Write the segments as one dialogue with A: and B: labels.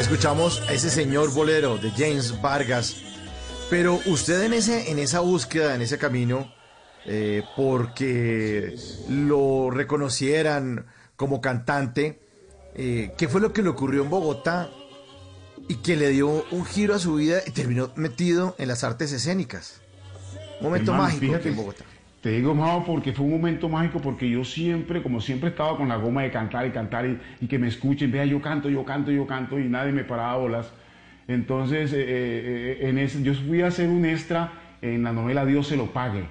A: escuchamos a ese señor bolero de James Vargas. Pero usted en, ese, en esa búsqueda, en ese camino, eh, porque lo reconocieran como cantante, eh, ¿qué fue lo que le ocurrió en Bogotá y que le dio un giro a su vida y terminó metido en las artes escénicas? Un momento mágico en Bogotá.
B: Te digo, Mao, porque fue un momento mágico, porque yo siempre, como siempre estaba con la goma de cantar y cantar y, que me escuchen, vea, yo canto, yo canto, yo canto y nadie me paraba bolas. Entonces, eh, eh, en ese, yo fui a hacer un extra en la novela Dios se lo pague.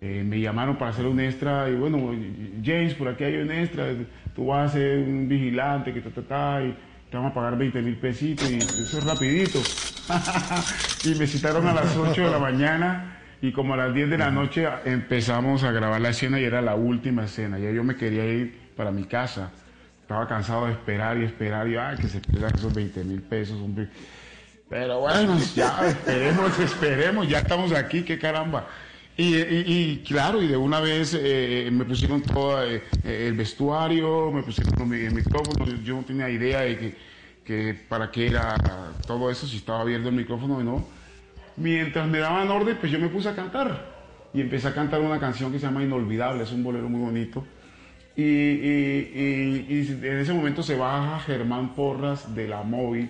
B: Eh, me llamaron para hacer un extra y bueno, James, por aquí hay un extra, tú vas a ser un vigilante que ta, ta, ta, y te vamos a pagar 20 mil pesitos y eso es rapidito. y me citaron a las 8 de la mañana y como a las 10 de la noche empezamos a grabar la escena y era la última escena. Ya yo me quería ir para mi casa. Estaba cansado de esperar y esperar y ay, que se pierdan esos 20 mil pesos. Hombre. Pero bueno, ya esperemos, esperemos, ya estamos aquí, qué caramba. Y, claro, y de una vez eh, me pusieron todo eh, el vestuario, me pusieron el micrófono, yo no tenía idea de que, que para qué era todo eso, si estaba abierto el micrófono o no mientras me daban orden, pues yo me puse a cantar. Y empecé a cantar una canción que se llama Inolvidable, es un bolero muy bonito. Y, en ese momento se baja Germán Porras de la móvil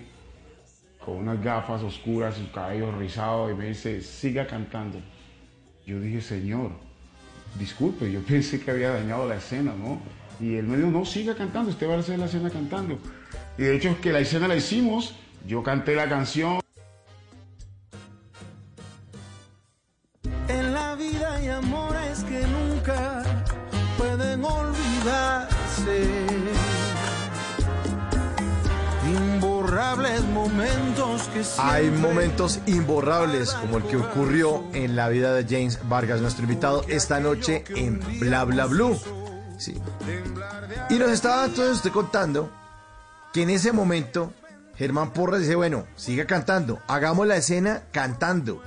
B: con unas gafas oscuras, su cabello rizado y me dice, siga cantando. Yo dije, Señor, disculpe, yo pensé que había dañado la escena, ¿no? Y él me dijo, no, siga cantando, usted va a hacer la escena cantando. Y de hecho es que la escena la hicimos, yo canté la canción.
A: Hay momentos imborrables como el que ocurrió en la vida de James Vargas, nuestro invitado esta noche en Bla Bla Blue. Sí. Y nos estaba entonces usted contando que en ese momento Germán Porras dice, bueno, siga cantando, hagamos la escena cantando.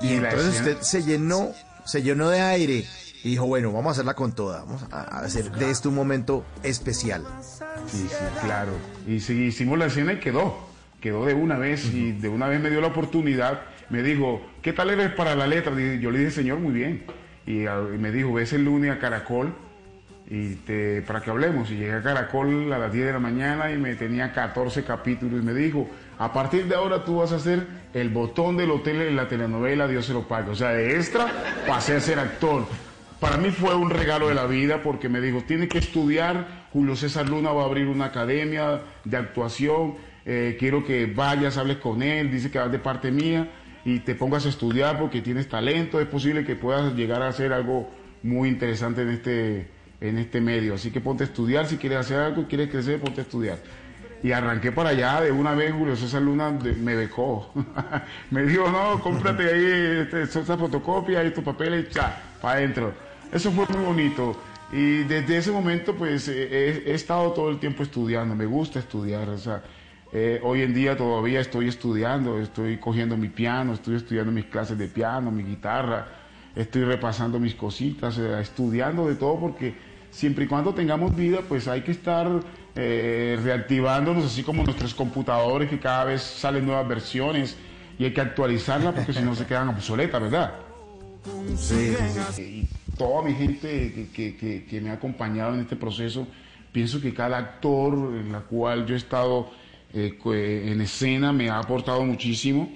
A: Y, entonces usted se llenó, se llenó de aire y dijo, bueno, vamos a hacerla con toda, vamos a hacer de esto un momento especial.
B: Sí, sí, claro. Y sí, hicimos la escena y quedó quedó de una vez y de una vez me dio la oportunidad. Me dijo, ¿qué tal eres para la letra? Yo le dije, señor, muy bien. Y, me dijo, ves el lunes a Caracol y te, para que hablemos. Y llegué a Caracol a las 10 de la mañana y me tenía 14 capítulos. Y me dijo, a partir de ahora tú vas a ser el botón del hotel en la telenovela Dios se lo pague. O sea, de extra pasé a ser actor. Para mí fue un regalo de la vida porque me dijo, tiene que estudiar, Julio César Luna va a abrir una academia de actuación eh, quiero que vayas, hables con él, dice que vas de parte mía y te pongas a estudiar porque tienes talento, es posible que puedas llegar a hacer algo muy interesante en este, en este medio. Así que ponte a estudiar, si quieres hacer algo quieres crecer, ponte a estudiar. Y arranqué para allá, de una vez Julio César Luna me becó. me dijo, no, cómprate ahí esa fotocopia tus papeles, ya, para adentro. Eso fue muy bonito. Y desde ese momento, pues, he, he, estado todo el tiempo estudiando, me gusta estudiar, o sea, eh, hoy en día todavía estoy estudiando, estoy cogiendo mi piano, estoy estudiando mis clases de piano, mi guitarra, estoy repasando mis cositas, eh, estudiando de todo porque siempre y cuando tengamos vida, pues hay que estar eh, reactivándonos, así como nuestros computadores que cada vez salen nuevas versiones y hay que actualizarlas porque si no se quedan obsoletas, ¿verdad? Sí. Y toda mi gente que me ha acompañado en este proceso, pienso que cada actor en la cual yo he estado eh, en escena me ha aportado muchísimo.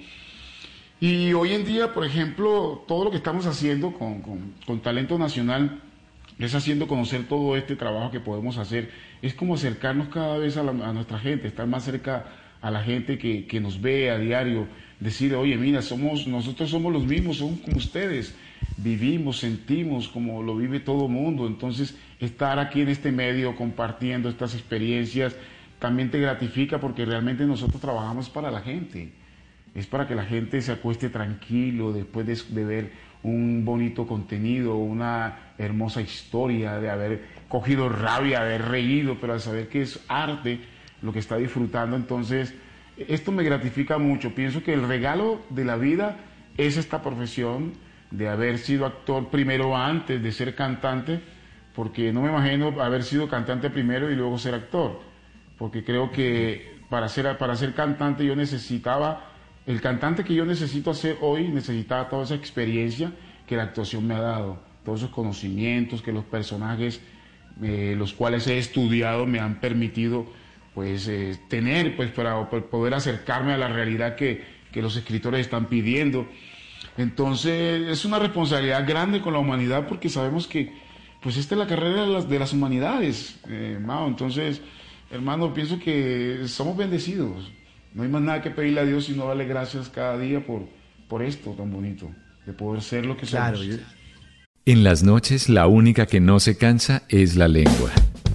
B: Y hoy en día, por ejemplo, todo lo que estamos haciendo con, con, Talento Nacional es haciendo conocer todo este trabajo que podemos hacer. Es como acercarnos cada vez a, nuestra gente, estar más cerca a la gente que, que, nos ve a diario, decir, oye, mira, somos, nosotros somos los mismos, somos como ustedes, vivimos, sentimos como lo vive todo mundo. Entonces, estar aquí en este medio compartiendo estas experiencias, también te gratifica porque realmente nosotros trabajamos para la gente. Es para que la gente se acueste tranquilo después de, ver un bonito contenido, una hermosa historia, de haber cogido rabia, de haber reído, pero de saber que es arte lo que está disfrutando. Entonces, esto me gratifica mucho. Pienso que el regalo de la vida es esta profesión de haber sido actor primero antes de ser cantante, porque no me imagino haber sido cantante primero y luego ser actor porque creo que para ser, para ser cantante yo necesitaba, el cantante que yo necesito hacer hoy, necesitaba toda esa experiencia que la actuación me ha dado, todos esos conocimientos que los personajes, eh, los cuales he estudiado, me han permitido pues eh, tener pues para, poder acercarme a la realidad que, que los escritores están pidiendo. Entonces es una responsabilidad grande con la humanidad porque sabemos que pues esta es la carrera de las, de las humanidades, eh, Entonces hermano, pienso que somos bendecidos. No hay más nada que pedirle a Dios sino darle gracias cada día por, por esto tan bonito, de poder ser lo que somos.
C: En las noches la única que no se cansa es la lengua.